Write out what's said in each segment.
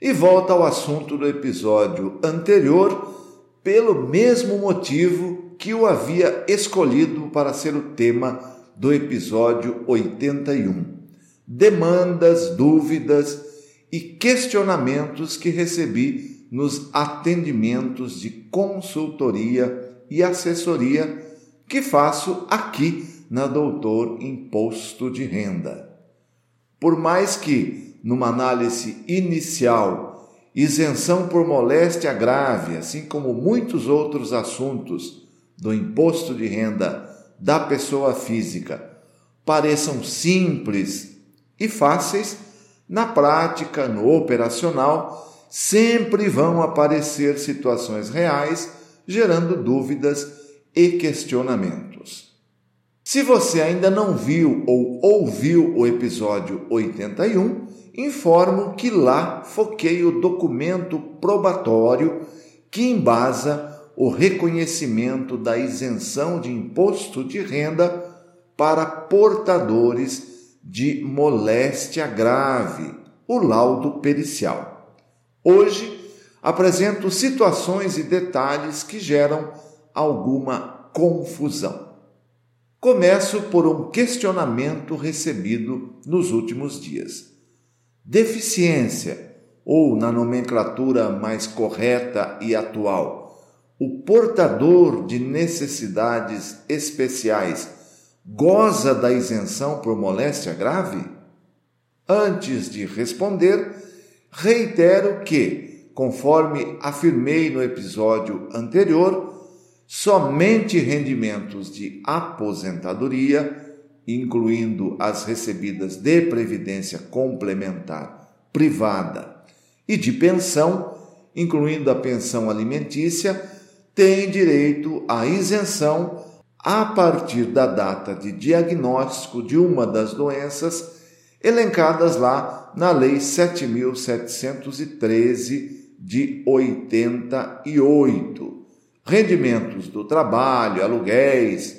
E volta ao assunto do episódio anterior, pelo mesmo motivo que o havia escolhido para ser o tema do episódio 81. Demandas, dúvidas e questionamentos que recebi nos atendimentos de consultoria e assessoria que faço aqui na Doutor Imposto de Renda. Por mais que numa análise inicial, isenção por moléstia grave, assim como muitos outros assuntos do imposto de renda da pessoa física, pareçam simples e fáceis, na prática, no operacional, sempre vão aparecer situações reais, gerando dúvidas e questionamentos. Se você ainda não viu ou ouviu o episódio 81, informo que lá foquei o documento probatório que embasa o reconhecimento da isenção de imposto de renda para portadores de moléstia grave, o laudo pericial. Hoje apresento situações e detalhes que geram alguma confusão. Começo por um questionamento recebido nos últimos dias deficiência, ou na nomenclatura mais correta e atual, o portador de necessidades especiais goza da isenção por moléstia grave? Antes de responder, reitero que, conforme afirmei no episódio anterior, somente rendimentos de aposentadoria incluindo as recebidas de previdência complementar privada e de pensão, incluindo a pensão alimentícia, têm direito à isenção a partir da data de diagnóstico de uma das doenças elencadas lá na Lei 7713 de 88. Rendimentos do trabalho, aluguéis,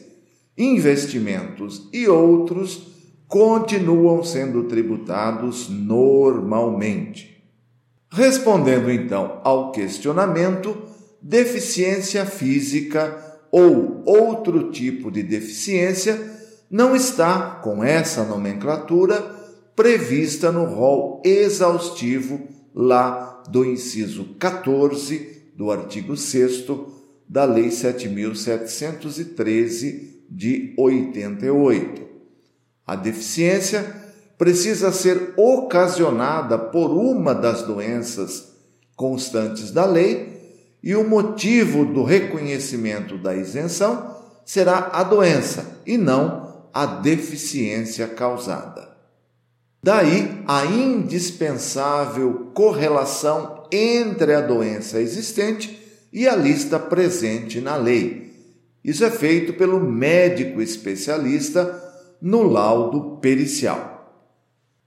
investimentos e outros continuam sendo tributados normalmente. Respondendo então ao questionamento, deficiência física ou outro tipo de deficiência não está, com essa nomenclatura, prevista no rol exaustivo lá do inciso 14 do artigo 6 da Lei 7713 de 88. A deficiência precisa ser ocasionada por uma das doenças constantes da lei e o motivo do reconhecimento da isenção será a doença e não a deficiência causada. Daí a indispensável correlação entre a doença existente e a lista presente na lei isso é feito pelo médico especialista no laudo pericial.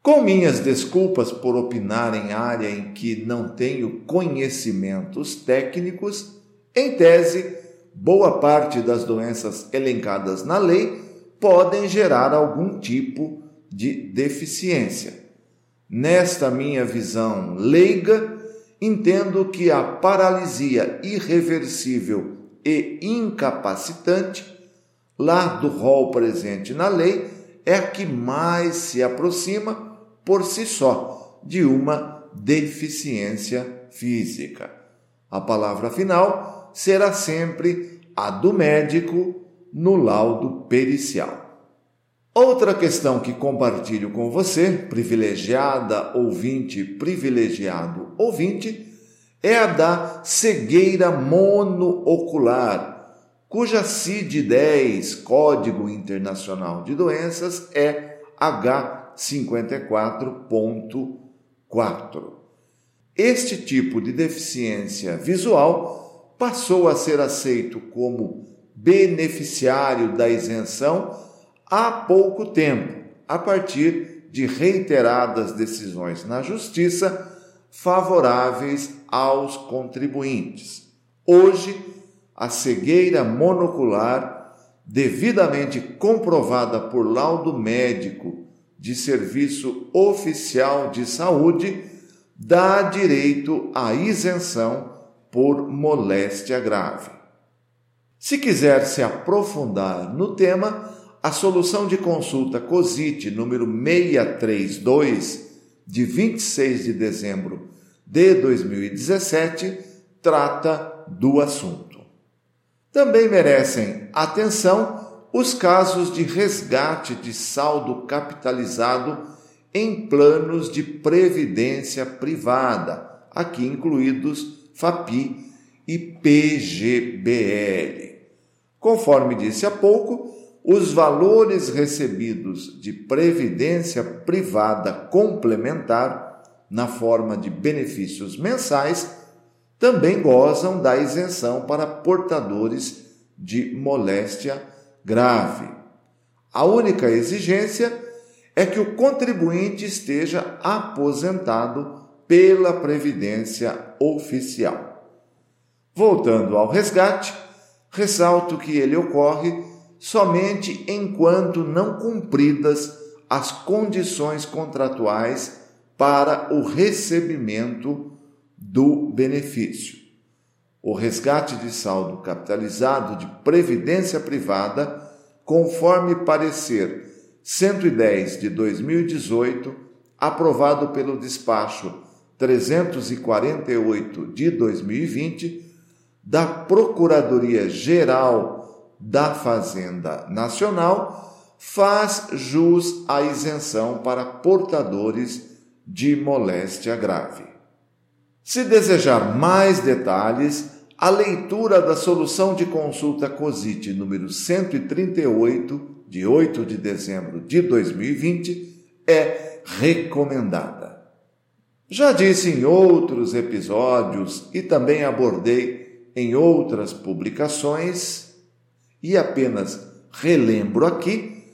Com minhas desculpas por opinar em área em que não tenho conhecimentos técnicos, em tese, boa parte das doenças elencadas na lei podem gerar algum tipo de deficiência. Nesta minha visão leiga, entendo que a paralisia irreversível e incapacitante, lá do rol presente na lei, é a que mais se aproxima por si só de uma deficiência física. A palavra final será sempre a do médico no laudo pericial. Outra questão que compartilho com você, privilegiada ouvinte, privilegiado ouvinte, é a da cegueira monoocular, cuja CID-10, Código Internacional de Doenças, é H54.4. Este tipo de deficiência visual passou a ser aceito como beneficiário da isenção há pouco tempo, a partir de reiteradas decisões na Justiça favoráveis aos contribuintes. Hoje, a cegueira monocular, devidamente comprovada por laudo médico de serviço oficial de saúde, dá direito à isenção por moléstia grave. Se quiser se aprofundar no tema, a solução de consulta COSIT número 632, de 26 de dezembro de 2017, trata do assunto. Também merecem atenção os casos de resgate de saldo capitalizado em planos de previdência privada, aqui incluídos FAPI e PGBL. Conforme disse há pouco, os valores recebidos de previdência privada complementar, na forma de benefícios mensais, também gozam da isenção para portadores de moléstia grave. A única exigência é que o contribuinte esteja aposentado pela Previdência Oficial. Voltando ao resgate, ressalto que ele ocorre somente enquanto não cumpridas as condições contratuais para o recebimento do benefício. O resgate de saldo capitalizado de previdência privada, conforme parecer 110 de 2018, aprovado pelo despacho 348 de 2020 da Procuradoria Geral da Fazenda Nacional, faz jus à isenção para portadores de moléstia grave. Se desejar mais detalhes, a leitura da solução de consulta COSIT número 138 de 8 de dezembro de 2020, é recomendada. Já disse em outros episódios e também abordei em outras publicações, e apenas relembro aqui,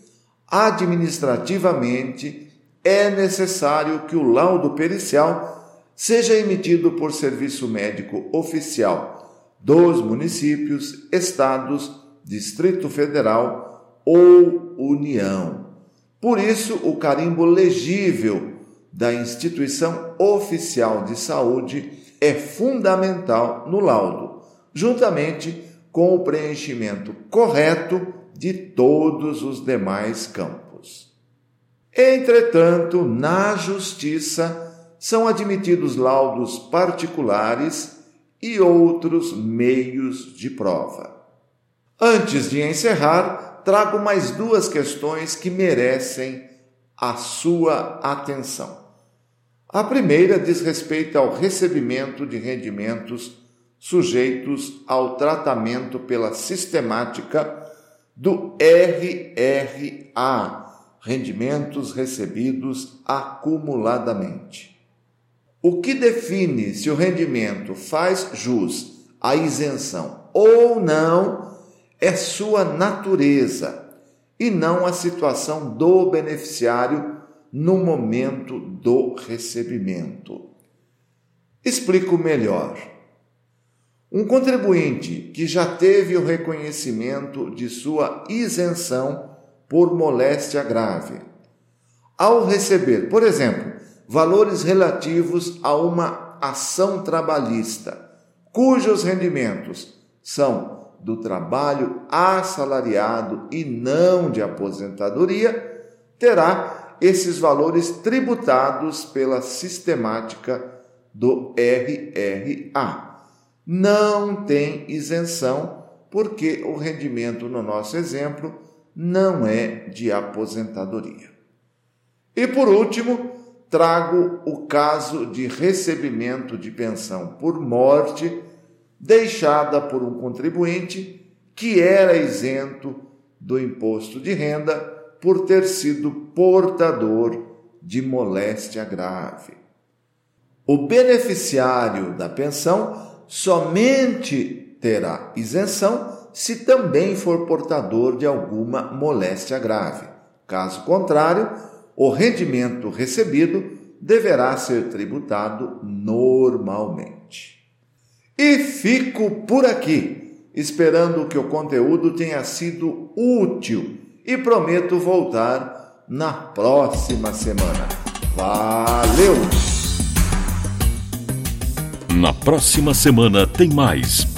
administrativamente é necessário que o laudo pericial seja emitido por serviço médico oficial dos municípios, estados, Distrito Federal ou União. Por isso, o carimbo legível da instituição oficial de saúde é fundamental no laudo, juntamente com o preenchimento correto de todos os demais campos. Entretanto, na Justiça são admitidos laudos particulares e outros meios de prova. Antes de encerrar, trago mais duas questões que merecem a sua atenção. A primeira diz respeito ao recebimento de rendimentos sujeitos ao tratamento pela sistemática do RRA, rendimentos recebidos acumuladamente. O que define se o rendimento faz jus à isenção ou não é sua natureza e não a situação do beneficiário no momento do recebimento. Explico melhor. Um contribuinte que já teve o reconhecimento de sua isenção por moléstia grave, ao receber, por exemplo, valores relativos a uma ação trabalhista, cujos rendimentos são do trabalho assalariado e não de aposentadoria, terá esses valores tributados pela sistemática do RRA. Não tem isenção, porque o rendimento, no nosso exemplo, não é de aposentadoria. E por último, trago o caso de recebimento de pensão por morte deixada por um contribuinte que era isento do imposto de renda por ter sido portador de moléstia grave. O beneficiário da pensão somente terá isenção se também for portador de alguma moléstia grave. Caso contrário, o rendimento recebido deverá ser tributado normalmente. E fico por aqui, esperando que o conteúdo tenha sido útil e prometo voltar na próxima semana. Valeu! Na próxima semana tem mais